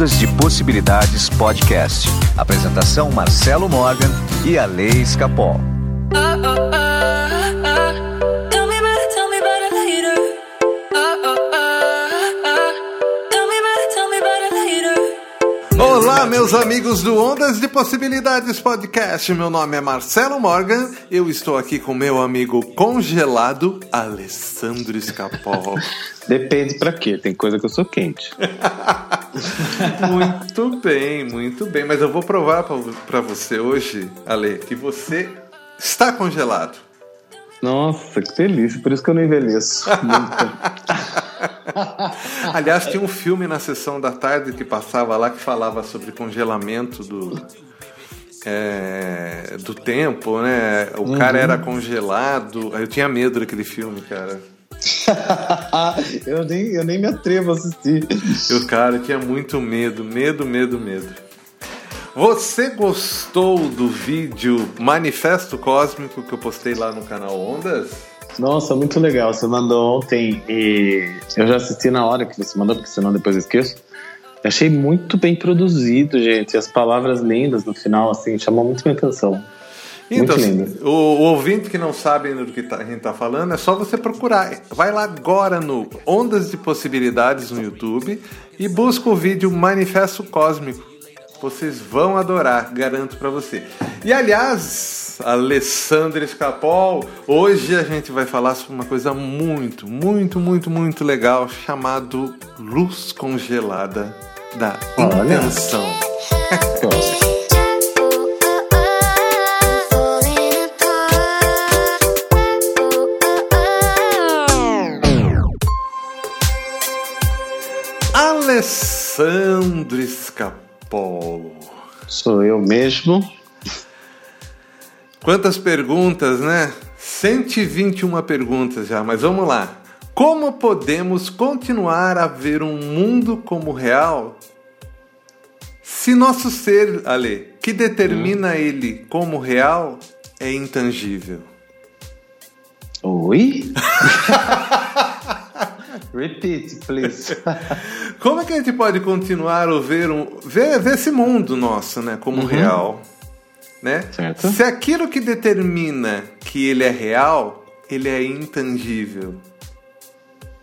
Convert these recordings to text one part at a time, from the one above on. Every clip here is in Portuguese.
Ondas de Possibilidades Podcast. Apresentação Marcelo Morgan e a Lei Escapol. Olá, meus amigos do Ondas de Possibilidades Podcast. Meu nome é Marcelo Morgan. Eu estou aqui com meu amigo congelado, Alessandro Escapol. Depende pra quê. Tem coisa que eu sou quente. muito bem, muito bem. Mas eu vou provar para você hoje, Ale, que você está congelado. Nossa, que delícia. Por isso que eu não envelheço. Aliás, tinha um filme na sessão da tarde que passava lá que falava sobre congelamento do, é, do tempo, né? O uhum. cara era congelado. Eu tinha medo daquele filme, cara. eu, nem, eu nem me atrevo a assistir. O cara tinha muito medo, medo, medo, medo. Você gostou do vídeo Manifesto Cósmico que eu postei lá no canal Ondas? Nossa, muito legal. Você mandou ontem e eu já assisti na hora que você mandou, porque senão depois eu esqueço. Eu achei muito bem produzido, gente. As palavras lindas no final, assim, chamou muito minha atenção. Então, o, o, ouvinte que não sabe do que tá, a gente está falando, é só você procurar. Vai lá agora no Ondas de Possibilidades no YouTube e busca o vídeo Manifesto Cósmico. Vocês vão adorar, garanto para você. E aliás, Alessandra Escapol, hoje a gente vai falar sobre uma coisa muito, muito, muito, muito legal chamado luz congelada da intenção. Alessandro Escapolo. Sou eu mesmo. Quantas perguntas, né? 121 perguntas já, mas vamos lá. Como podemos continuar a ver um mundo como real se nosso ser, Ale, que determina hum. ele como real, é intangível? Oi? Repeat, please. Como é que a gente pode continuar a ver, um, ver, ver esse mundo nosso, né, como uhum. real? Né? Certo. Se aquilo que determina que ele é real, ele é intangível.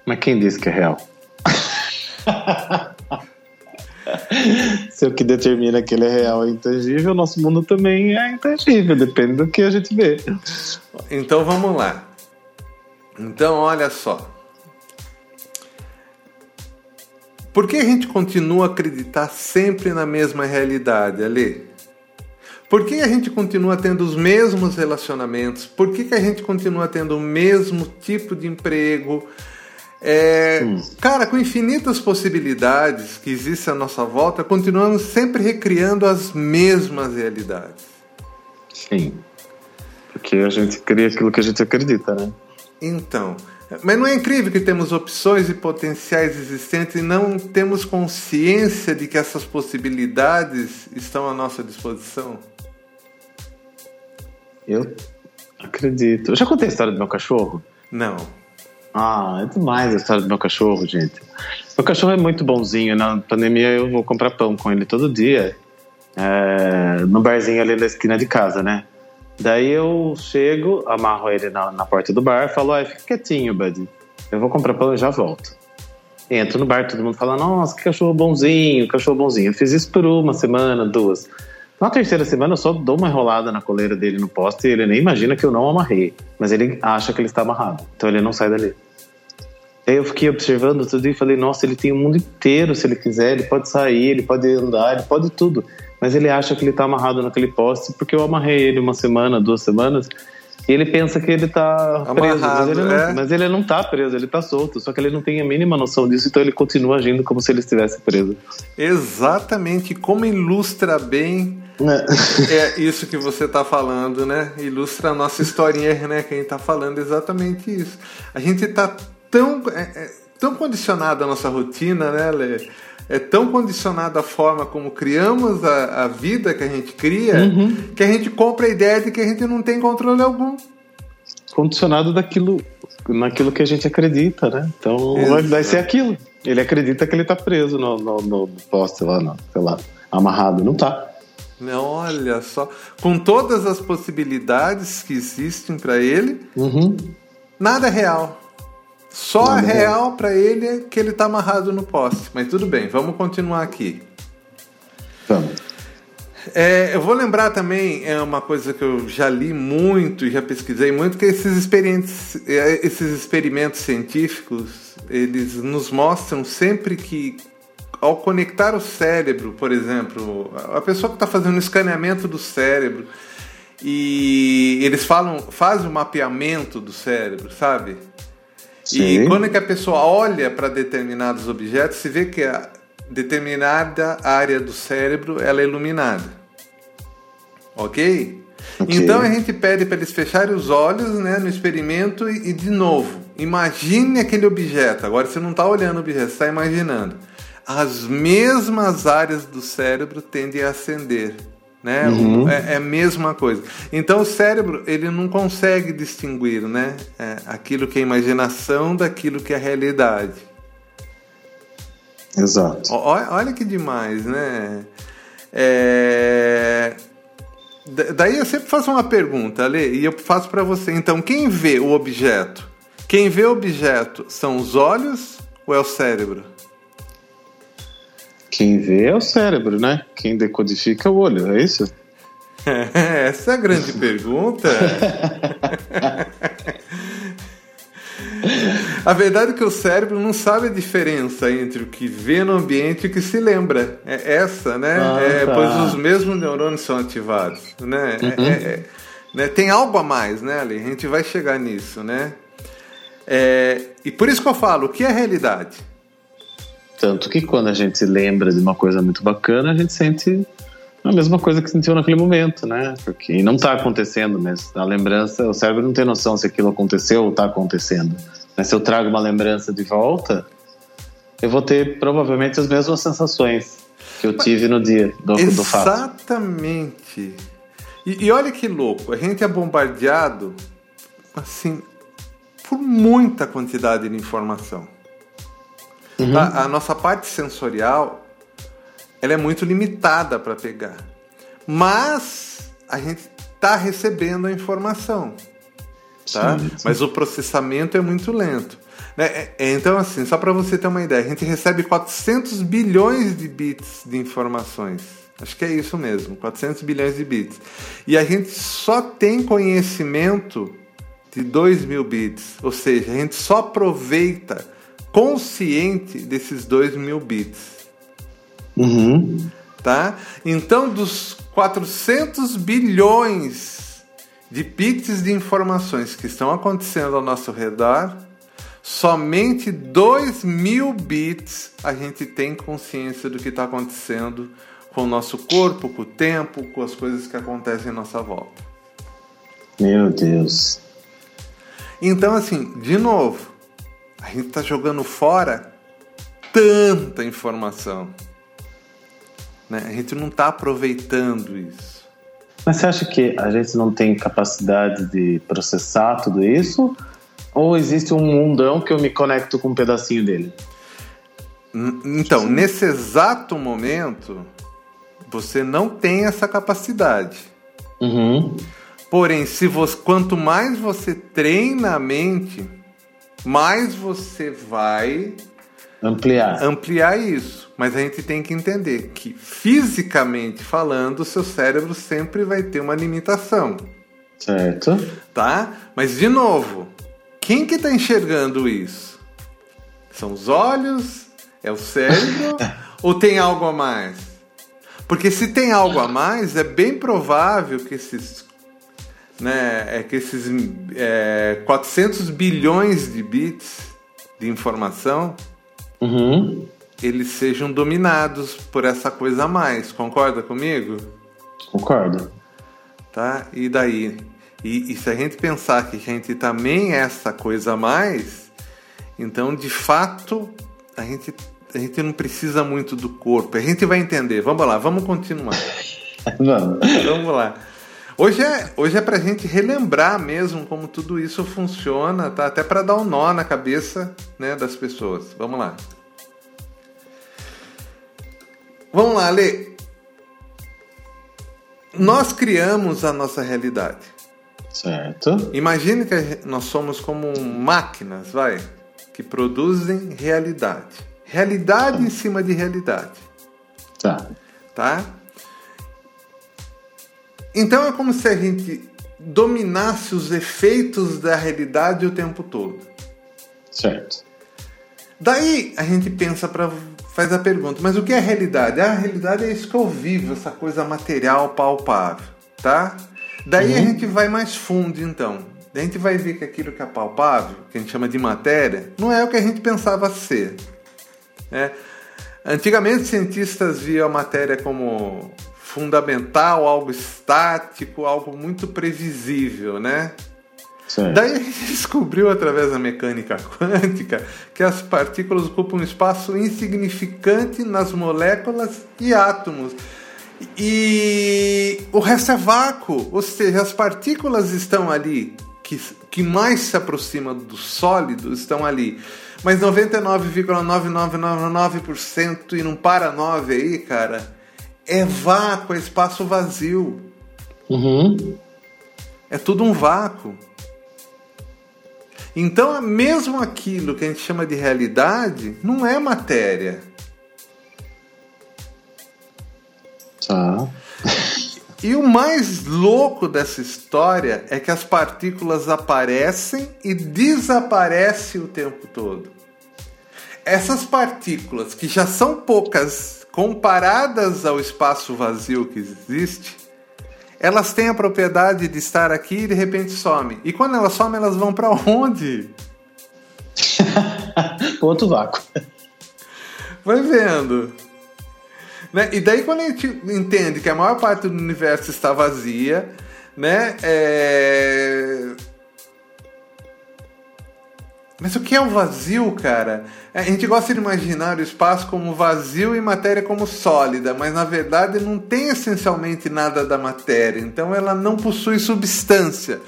Mas quem disse que é real? Se o que determina que ele é real é intangível, nosso mundo também é intangível, depende do que a gente vê. Então vamos lá. Então olha só. Por que a gente continua a acreditar sempre na mesma realidade, Ali? Por que a gente continua tendo os mesmos relacionamentos? Por que, que a gente continua tendo o mesmo tipo de emprego? É, hum. Cara, com infinitas possibilidades que existem à nossa volta, continuamos sempre recriando as mesmas realidades. Sim. Porque a gente cria aquilo que a gente acredita, né? Então, mas não é incrível que temos opções e potenciais existentes e não temos consciência de que essas possibilidades estão à nossa disposição? Eu acredito. Eu já contei a história do meu cachorro? Não. Ah, é demais a história do meu cachorro, gente. Meu cachorro é muito bonzinho. Na pandemia eu vou comprar pão com ele todo dia. É, no barzinho ali da esquina de casa, né? Daí eu chego, amarro ele na, na porta do bar, falo, ai, fica quietinho, buddy. Eu vou comprar pão e já volto. Entro no bar, todo mundo fala, nossa, que cachorro bonzinho, cachorro bonzinho. Eu fiz isso por uma semana, duas. Na terceira semana eu só dou uma enrolada na coleira dele no poste e ele nem imagina que eu não amarrei. Mas ele acha que ele está amarrado, então ele não sai dali. Aí eu fiquei observando tudo e falei, nossa, ele tem o mundo inteiro se ele quiser, ele pode sair, ele pode andar, ele pode tudo mas ele acha que ele está amarrado naquele poste porque eu amarrei ele uma semana, duas semanas. E ele pensa que ele está preso, mas ele, não, é? mas ele não tá preso, ele está solto. Só que ele não tem a mínima noção disso, então ele continua agindo como se ele estivesse preso. Exatamente, como ilustra bem é, é isso que você está falando, né? Ilustra a nossa historinha, né? Quem está falando exatamente isso. A gente está tão, é, é, tão condicionado à nossa rotina, né, Lê? É tão condicionada a forma como criamos a, a vida que a gente cria, uhum. que a gente compra a ideia de que a gente não tem controle algum. Condicionado daquilo naquilo que a gente acredita, né? Então Exato. vai ser aquilo. Ele acredita que ele tá preso no, no, no poste lá, no, sei lá, amarrado. Não tá. Olha só, com todas as possibilidades que existem para ele, uhum. nada é real. Só nada é real para ele é que ele tá amarrado no poste. Mas tudo bem, vamos continuar aqui. Vamos. É, eu vou lembrar também, é uma coisa que eu já li muito e já pesquisei muito, que esses experimentos, é, esses experimentos científicos, eles nos mostram sempre que ao conectar o cérebro, por exemplo, a pessoa que está fazendo um escaneamento do cérebro e eles falam, fazem o um mapeamento do cérebro, sabe? Sim. E quando é que a pessoa olha para determinados objetos, se vê que a determinada área do cérebro ela é iluminada. Ok? okay. Então a gente pede para eles fecharem os olhos né, no experimento e, e, de novo, imagine aquele objeto. Agora você não está olhando o objeto, você está imaginando. As mesmas áreas do cérebro tendem a acender. Né? Uhum. É, é, a mesma coisa. Então o cérebro ele não consegue distinguir né? É, aquilo que é imaginação daquilo que é realidade. Exato. Olha, olha que demais, né? É... Daí eu sempre faço uma pergunta, Ale, e eu faço para você. Então, quem vê o objeto? Quem vê o objeto são os olhos ou é o cérebro? Quem vê é o cérebro, né? Quem decodifica é o olho, é isso? Essa é a grande pergunta. A verdade é que o cérebro não sabe a diferença entre o que vê no ambiente e o que se lembra. É essa, né? Ah, é, tá. Pois os mesmos neurônios são ativados, né? É, uhum. É, é, né? Tem algo a mais, né, Ali? A gente vai chegar nisso, né? É, e por isso que eu falo, o que é realidade? Tanto que quando a gente lembra de uma coisa muito bacana, a gente sente a mesma coisa que sentiu naquele momento, né? Porque não está acontecendo, mas a lembrança, o cérebro não tem noção se aquilo aconteceu ou está acontecendo. Mas se eu trago uma lembrança de volta, eu vou ter provavelmente as mesmas sensações que eu tive no dia do, do fato. Exatamente. E, e olha que louco, a gente é bombardeado assim por muita quantidade de informação. Uhum. A, a nossa parte sensorial ela é muito limitada para pegar, mas a gente está recebendo a informação tá? Sim, sim. Mas o processamento é muito lento. Né? Então, assim, só para você ter uma ideia, a gente recebe 400 bilhões de bits de informações. Acho que é isso mesmo, 400 bilhões de bits. E a gente só tem conhecimento de 2 mil bits. Ou seja, a gente só aproveita consciente desses 2 mil bits. Uhum. Tá? Então, dos 400 bilhões de bits de informações que estão acontecendo ao nosso redor, somente 2 mil bits a gente tem consciência do que está acontecendo com o nosso corpo, com o tempo, com as coisas que acontecem em nossa volta. Meu Deus. Então, assim, de novo, a gente está jogando fora tanta informação. Né? A gente não está aproveitando isso. Mas você acha que a gente não tem capacidade de processar tudo isso? Ou existe um mundão que eu me conecto com um pedacinho dele? Então, nesse exato momento, você não tem essa capacidade. Uhum. Porém, se você, quanto mais você treina a mente, mais você vai ampliar. ampliar isso. Mas a gente tem que entender que, fisicamente falando, o seu cérebro sempre vai ter uma limitação. Certo. Tá? Mas, de novo, quem que está enxergando isso? São os olhos? É o cérebro? ou tem algo a mais? Porque se tem algo a mais, é bem provável que esses, né, é que esses é, 400 bilhões de bits de informação uhum eles sejam dominados por essa coisa a mais. Concorda comigo? Concordo. Tá? E daí? E, e, se a gente pensar que a gente também é essa coisa a mais, então de fato a gente, a gente não precisa muito do corpo. A gente vai entender. Vamos lá, vamos continuar. vamos. Vamos lá. Hoje é, hoje é pra gente relembrar mesmo como tudo isso funciona, tá? Até para dar um nó na cabeça né, das pessoas. Vamos lá. Vamos lá, Lê. Nós criamos a nossa realidade. Certo. Imagine que nós somos como máquinas, vai, que produzem realidade. Realidade tá. em cima de realidade. Tá. Tá? Então é como se a gente dominasse os efeitos da realidade o tempo todo. Certo. Daí a gente pensa para faz a pergunta, mas o que é realidade? Ah, a realidade é isso que eu vivo, essa coisa material palpável, tá? Daí uhum. a gente vai mais fundo então. Daí a gente vai ver que aquilo que é palpável, que a gente chama de matéria, não é o que a gente pensava ser. Né? Antigamente cientistas viam a matéria como fundamental, algo estático, algo muito previsível, né? Certo. Daí a gente descobriu através da mecânica quântica que as partículas ocupam um espaço insignificante nas moléculas e átomos. E o resto é vácuo, ou seja, as partículas estão ali, que, que mais se aproximam do sólido estão ali. Mas 99,9999% e não para 9 aí, cara, é vácuo, é espaço vazio. Uhum. É tudo um vácuo. Então, mesmo aquilo que a gente chama de realidade não é matéria. Tá. E o mais louco dessa história é que as partículas aparecem e desaparecem o tempo todo. Essas partículas, que já são poucas comparadas ao espaço vazio que existe, elas têm a propriedade de estar aqui e de repente some. E quando elas somem, elas vão para onde? Outro vácuo. Vai vendo. Né? E daí quando a gente entende que a maior parte do universo está vazia, né? É... Mas o que é o vazio, cara? A gente gosta de imaginar o espaço como vazio e matéria como sólida, mas na verdade não tem essencialmente nada da matéria, então ela não possui substância.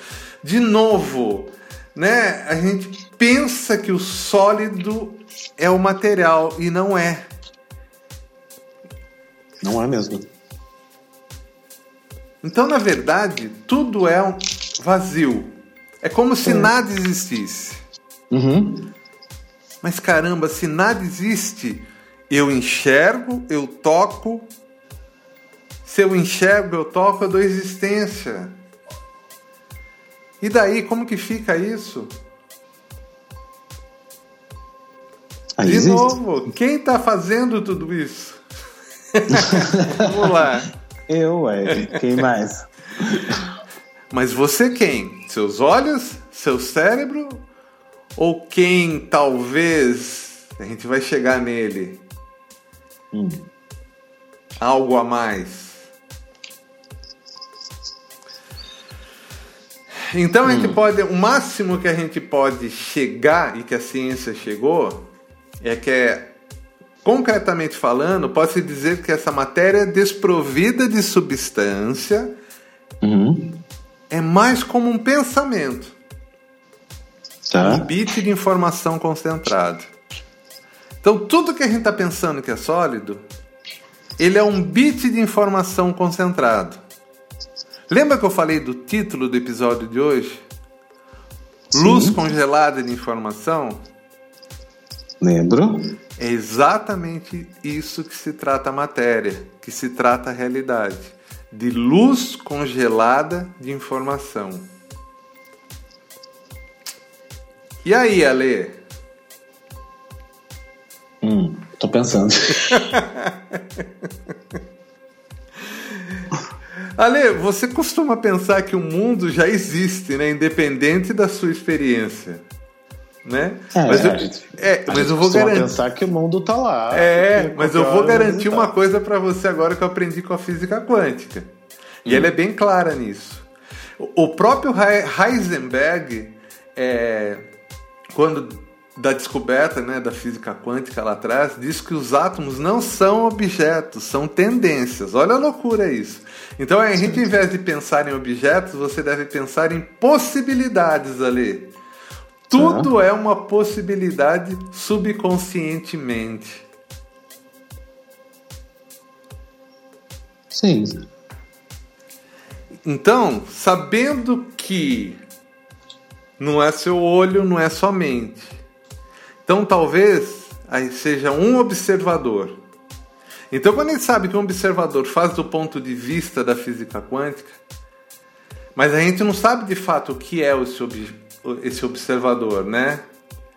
De novo, né? A gente pensa que o sólido é o material e não é. Não é mesmo. Então, na verdade, tudo é um vazio. É como se nada existisse. Uhum. Mas caramba, se nada existe, eu enxergo, eu toco. Se eu enxergo, eu toco, eu dou existência. E daí, como que fica isso? Aí De existe. novo, quem está fazendo tudo isso? Vamos lá. Eu, ué. Quem mais? Mas você quem? Seus olhos? Seu cérebro? Ou quem talvez a gente vai chegar nele? Hum. Algo a mais. Então a gente hum. pode, o máximo que a gente pode chegar e que a ciência chegou é que é, concretamente falando, pode-se dizer que essa matéria desprovida de substância uhum. é mais como um pensamento. Tá. Um bit de informação concentrado. Então, tudo que a gente está pensando que é sólido, ele é um bit de informação concentrado. Lembra que eu falei do título do episódio de hoje? Sim. Luz congelada de informação? Lembro. É exatamente isso que se trata a matéria, que se trata a realidade. De luz congelada de informação. E aí, Ale? Hum, tô pensando. Ale, você costuma pensar que o mundo já existe, né? Independente da sua experiência. Né? É, mas eu, gente, é, mas eu vou garantir. pensar que o mundo tá lá. É, mas eu vou garantir uma coisa para você agora que eu aprendi com a física quântica. E hum. ela é bem clara nisso. O próprio Heisenberg, é, quando da descoberta né, da física quântica lá atrás diz que os átomos não são objetos, são tendências. Olha a loucura isso. Então a gente, ao invés de pensar em objetos, você deve pensar em possibilidades ali. Tudo é uma possibilidade subconscientemente. Sim. Então, sabendo que não é seu olho, não é sua mente. Então, talvez aí seja um observador. Então, quando a gente sabe que um observador faz do ponto de vista da física quântica, mas a gente não sabe de fato o que é esse, ob esse observador, né?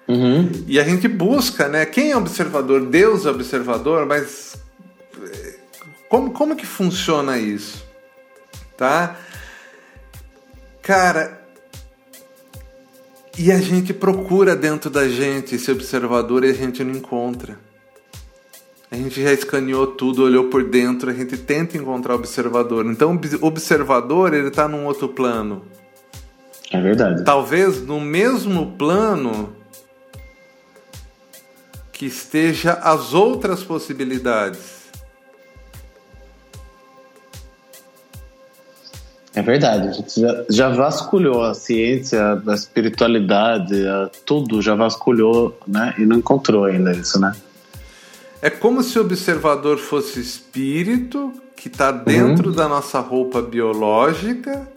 Uhum. E a gente busca, né? Quem é observador? Deus é observador, mas eh, como, como que funciona isso? Tá? Cara, e a gente procura dentro da gente esse observador e a gente não encontra. A gente já escaneou tudo, olhou por dentro, a gente tenta encontrar o observador. Então, o observador, ele está num outro plano. É verdade. Talvez no mesmo plano que esteja as outras possibilidades. É verdade, a gente já, já vasculhou a ciência, a espiritualidade, a, tudo já vasculhou, né? E não encontrou ainda isso, né? É como se o observador fosse espírito que está dentro uhum. da nossa roupa biológica.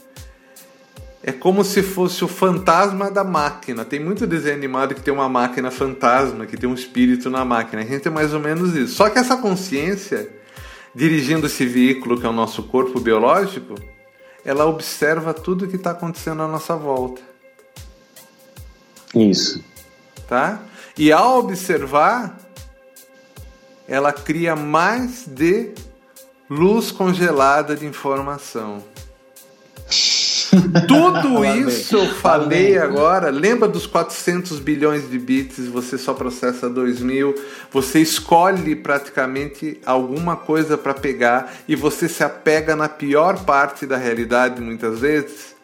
É como se fosse o fantasma da máquina. Tem muito desenho animado que tem uma máquina fantasma, que tem um espírito na máquina. A gente é mais ou menos isso. Só que essa consciência, dirigindo esse veículo que é o nosso corpo biológico, ela observa tudo que está acontecendo à nossa volta. Isso. Tá? E ao observar, ela cria mais de luz congelada de informação. Tudo isso eu falei agora. Lembra dos 400 bilhões de bits? Você só processa 2 mil. Você escolhe praticamente alguma coisa para pegar e você se apega na pior parte da realidade muitas vezes.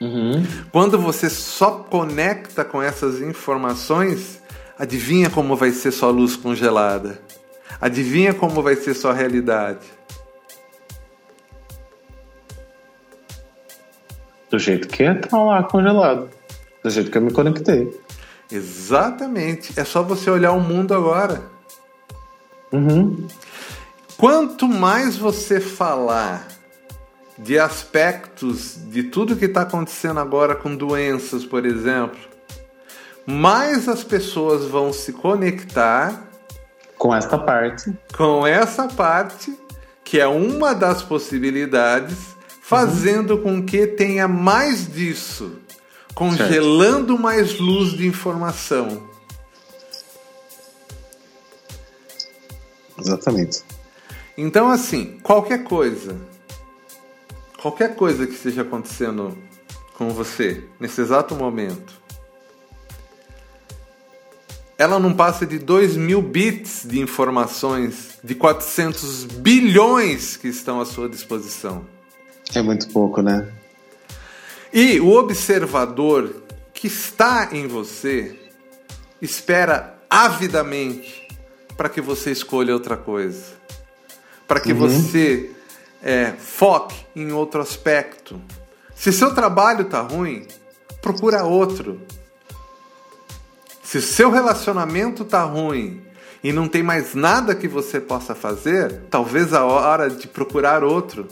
Uhum. Quando você só conecta com essas informações, adivinha como vai ser sua luz congelada? Adivinha como vai ser sua realidade? Do jeito que é, tá lá congelado. Do jeito que eu me conectei. Exatamente. É só você olhar o mundo agora. Uhum. Quanto mais você falar de aspectos de tudo que está acontecendo agora com doenças, por exemplo, mais as pessoas vão se conectar com esta parte. Com essa parte, que é uma das possibilidades fazendo uhum. com que tenha mais disso, congelando certo. mais luz de informação. Exatamente. Então, assim, qualquer coisa, qualquer coisa que esteja acontecendo com você nesse exato momento, ela não passa de 2 mil bits de informações de 400 bilhões que estão à sua disposição. É muito pouco, né? E o observador que está em você espera avidamente para que você escolha outra coisa, para que uhum. você é, foque em outro aspecto. Se seu trabalho está ruim, procura outro. Se seu relacionamento está ruim e não tem mais nada que você possa fazer, talvez a hora de procurar outro.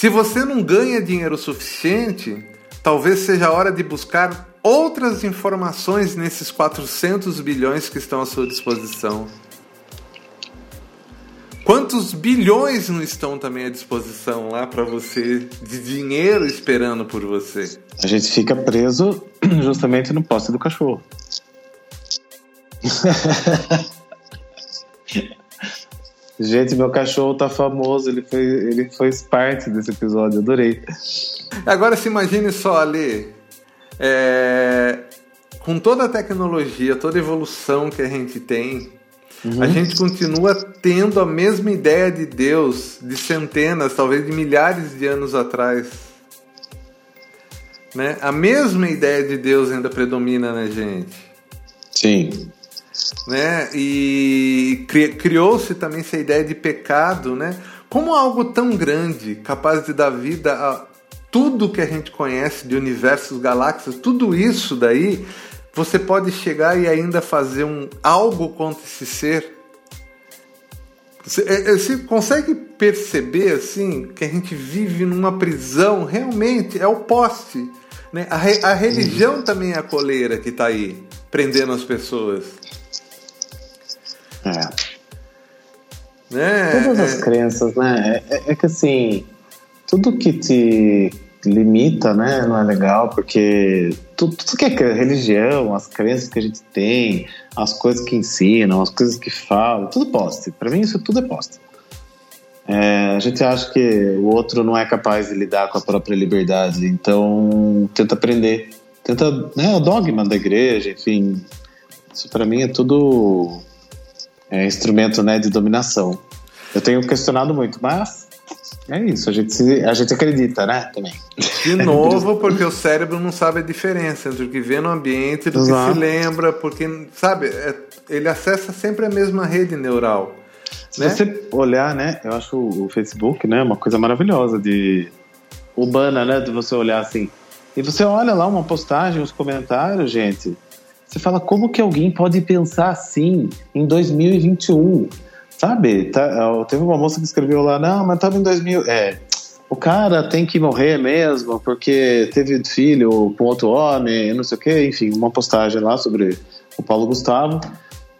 Se você não ganha dinheiro suficiente, talvez seja a hora de buscar outras informações nesses 400 bilhões que estão à sua disposição. Quantos bilhões não estão também à disposição lá para você de dinheiro esperando por você? A gente fica preso justamente no poste do cachorro. Gente, meu cachorro tá famoso, ele foi, ele fez parte desse episódio, adorei. Agora se imagine só ali, é, com toda a tecnologia, toda a evolução que a gente tem, uhum. a gente continua tendo a mesma ideia de Deus de centenas, talvez de milhares de anos atrás. né? A mesma ideia de Deus ainda predomina na gente. Sim. Né? E criou-se também essa ideia de pecado, né? Como algo tão grande, capaz de dar vida a tudo que a gente conhece de universos, galáxias, tudo isso daí, você pode chegar e ainda fazer um algo contra esse ser. Você, é, é, você consegue perceber assim que a gente vive numa prisão? Realmente é o poste. Né? A, a religião também é a coleira que está aí prendendo as pessoas. É. Né? Todas as é... crenças, né? É, é, é, que assim, tudo que te limita, né, não é legal, porque tudo, tudo que é religião, as crenças que a gente tem, as coisas que ensinam, as coisas que falam, tudo poste. Para mim, isso tudo é poste. É, a gente acha que o outro não é capaz de lidar com a própria liberdade, então tenta aprender, tenta, né, o dogma da igreja, enfim, isso para mim é tudo é, instrumento né, de dominação. Eu tenho questionado muito, mas é isso, a gente, se, a gente acredita, né? Também. De novo, porque o cérebro não sabe a diferença entre o que vê no ambiente e Exato. que se lembra, porque, sabe, é, ele acessa sempre a mesma rede neural. Se né? você olhar, né, eu acho o Facebook, né, uma coisa maravilhosa de urbana, né, de você olhar assim. E você olha lá uma postagem, os comentários, gente. Você fala, como que alguém pode pensar assim em 2021? Sabe? Tá, teve uma moça que escreveu lá, não, mas estava em 2000. É, o cara tem que morrer mesmo porque teve filho com outro homem, não sei o quê. Enfim, uma postagem lá sobre o Paulo Gustavo.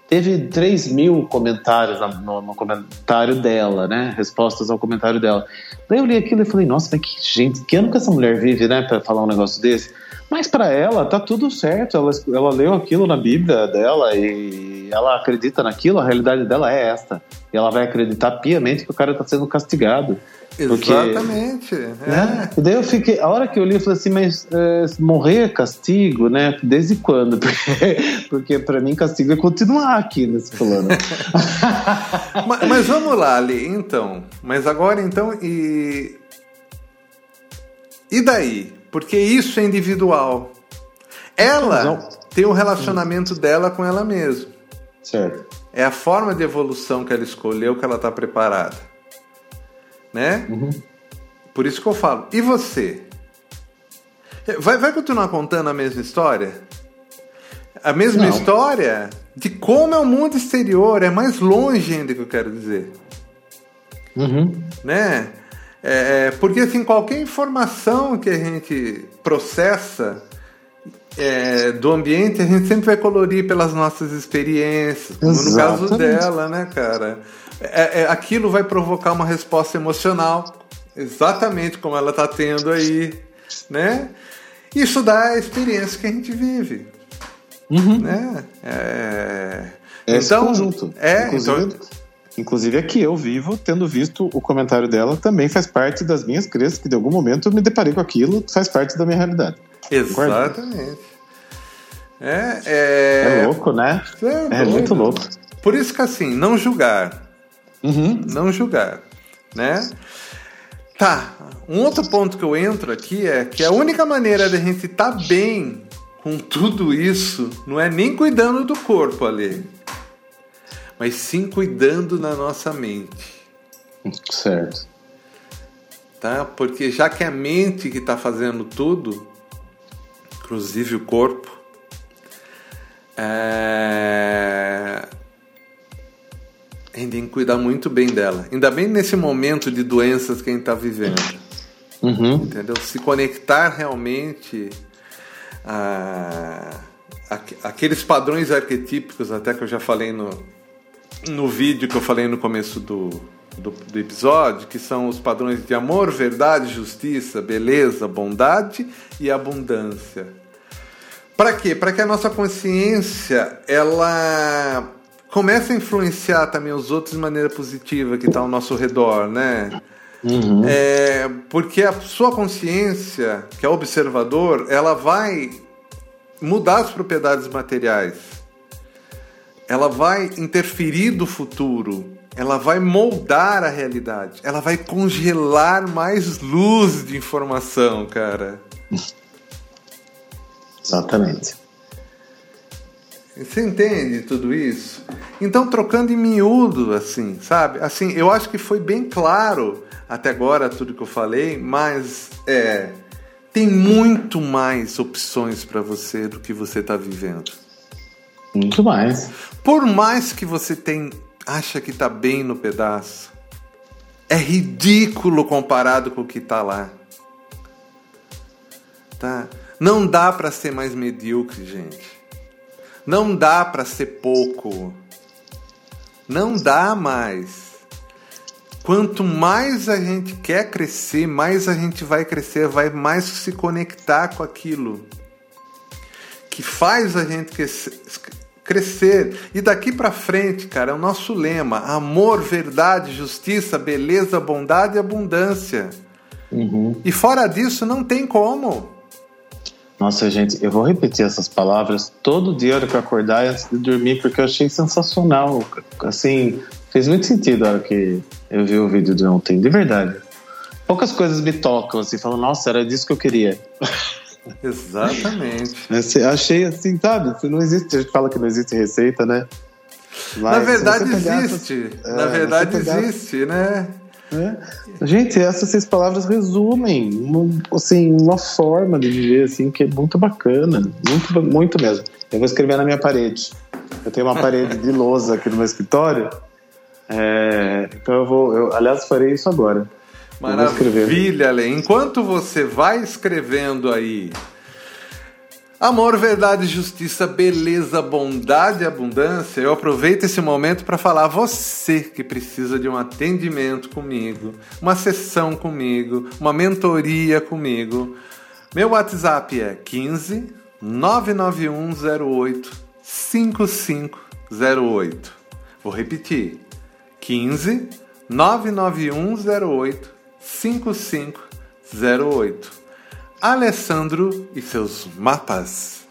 Teve 3 mil comentários no, no, comentário dela, né? Respostas ao comentário dela. Daí eu li aquilo e falei, nossa, mas que gente, que ano que essa mulher vive, né? Pra falar um negócio desse. Mas para ela tá tudo certo. Ela, ela leu aquilo na Bíblia dela e ela acredita naquilo. A realidade dela é esta. E ela vai acreditar piamente que o cara tá sendo castigado. Porque, Exatamente. Né? É. E daí eu fiquei, a hora que eu li, eu falei assim, mas é, morrer é castigo, né? Desde quando? Porque, porque para mim castigo é continuar aqui nesse plano. mas, mas, vamos lá, Ali, então. Mas agora então, e. E daí? Porque isso é individual. Ela Não. tem o um relacionamento dela com ela mesma. Certo. É a forma de evolução que ela escolheu que ela está preparada. Né? Uhum. Por isso que eu falo. E você? Vai, vai continuar contando a mesma história? A mesma Não. história de como é o mundo exterior, é mais longe ainda que eu quero dizer. Uhum. Né? É, é, porque assim, qualquer informação que a gente processa é, do ambiente, a gente sempre vai colorir pelas nossas experiências, como Exatamente. no caso dela, né, cara? É, é, aquilo vai provocar uma resposta emocional, exatamente como ela está tendo aí, né? Isso dá a experiência que a gente vive. Uhum. Né? É... é então, conjunto. É, Inclusive, então, Inclusive aqui eu vivo tendo visto o comentário dela, também faz parte das minhas crenças, que de algum momento eu me deparei com aquilo, faz parte da minha realidade. Exatamente. É, é... é louco, né? É, é muito louco. Por isso que assim, não julgar. Uhum. Não julgar, né? Tá, um outro ponto que eu entro aqui é que a única maneira da gente estar tá bem com tudo isso não é nem cuidando do corpo ali mas sim cuidando na nossa mente. Certo. Tá? Porque já que é a mente que está fazendo tudo, inclusive o corpo, é... a gente tem que cuidar muito bem dela. Ainda bem nesse momento de doenças que a gente está vivendo. Uhum. Entendeu? Se conectar realmente a, aqueles padrões arquetípicos, até que eu já falei no, no vídeo que eu falei no começo do, do, do, episódio, que são os padrões de amor, verdade, justiça, beleza, bondade e abundância. Para quê? Para que a nossa consciência ela comece a influenciar também os outros de maneira positiva que está ao nosso redor, né? Uhum. É, porque a sua consciência, que é observador, ela vai mudar as propriedades materiais ela vai interferir do futuro, ela vai moldar a realidade, ela vai congelar mais luz de informação, cara. Exatamente. Você entende tudo isso? Então, trocando em miúdo, assim, sabe? Assim, eu acho que foi bem claro até agora tudo que eu falei, mas é, tem muito mais opções para você do que você está vivendo. Muito mais. Por mais que você tem, acha que está bem no pedaço, é ridículo comparado com o que está lá. Tá? Não dá para ser mais medíocre, gente. Não dá para ser pouco. Não dá mais. Quanto mais a gente quer crescer, mais a gente vai crescer, vai mais se conectar com aquilo que faz a gente crescer. E daqui para frente, cara, é o nosso lema: amor, verdade, justiça, beleza, bondade e abundância. Uhum. E fora disso, não tem como. Nossa, gente, eu vou repetir essas palavras todo dia hora que eu acordar e antes de dormir, porque eu achei sensacional. Assim, fez muito sentido a hora que eu vi o vídeo de ontem, de verdade. Poucas coisas me tocam, assim, falando, nossa, era disso que eu queria. Exatamente. achei assim, sabe? Não existe, a gente fala que não existe receita, né? Mas Na verdade existe. Essas, Na é, verdade existe, né? É. Gente, essas seis palavras resumem uma, assim, uma forma de viver assim, que é muito bacana. Muito, muito mesmo. Eu vou escrever na minha parede. Eu tenho uma parede de lousa aqui no meu escritório. É, então eu vou. Eu, aliás, farei isso agora. Maravilha, Lê. Enquanto você vai escrevendo aí Amor, verdade, justiça, beleza, bondade e abundância. Eu aproveito esse momento para falar a você que precisa de um atendimento comigo, uma sessão comigo, uma mentoria comigo. Meu WhatsApp é 15 99108 5508. Vou repetir. 15 99108 5508. Alessandro e seus mapas.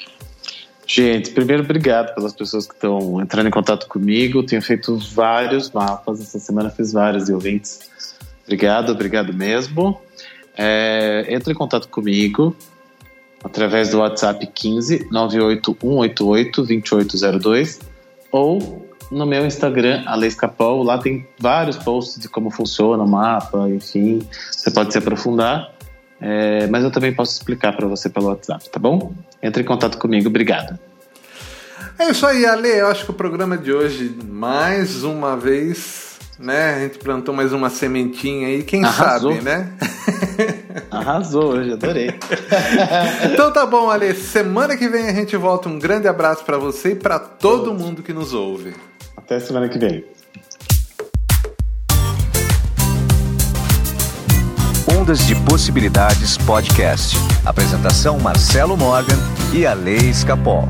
Gente, primeiro, obrigado pelas pessoas que estão entrando em contato comigo. Tenho feito vários mapas, essa semana fiz vários ouvintes. Obrigado, obrigado mesmo. É, entre em contato comigo através do WhatsApp 15 98188 2802 ou no meu Instagram, Alex Capol. Lá tem vários posts de como funciona o mapa, enfim, você pode se aprofundar. É, mas eu também posso explicar para você pelo WhatsApp, tá bom? Entre em contato comigo, obrigado. É isso aí, Ale. Eu acho que o programa de hoje, mais uma vez, né? A gente plantou mais uma sementinha aí, quem Arrasou. sabe, né? Arrasou hoje, adorei. então tá bom, Ale. Semana que vem a gente volta. Um grande abraço para você e para todo mundo que nos ouve. Até semana que vem. Ondas de Possibilidades Podcast. Apresentação Marcelo Morgan e a Lei Escapol.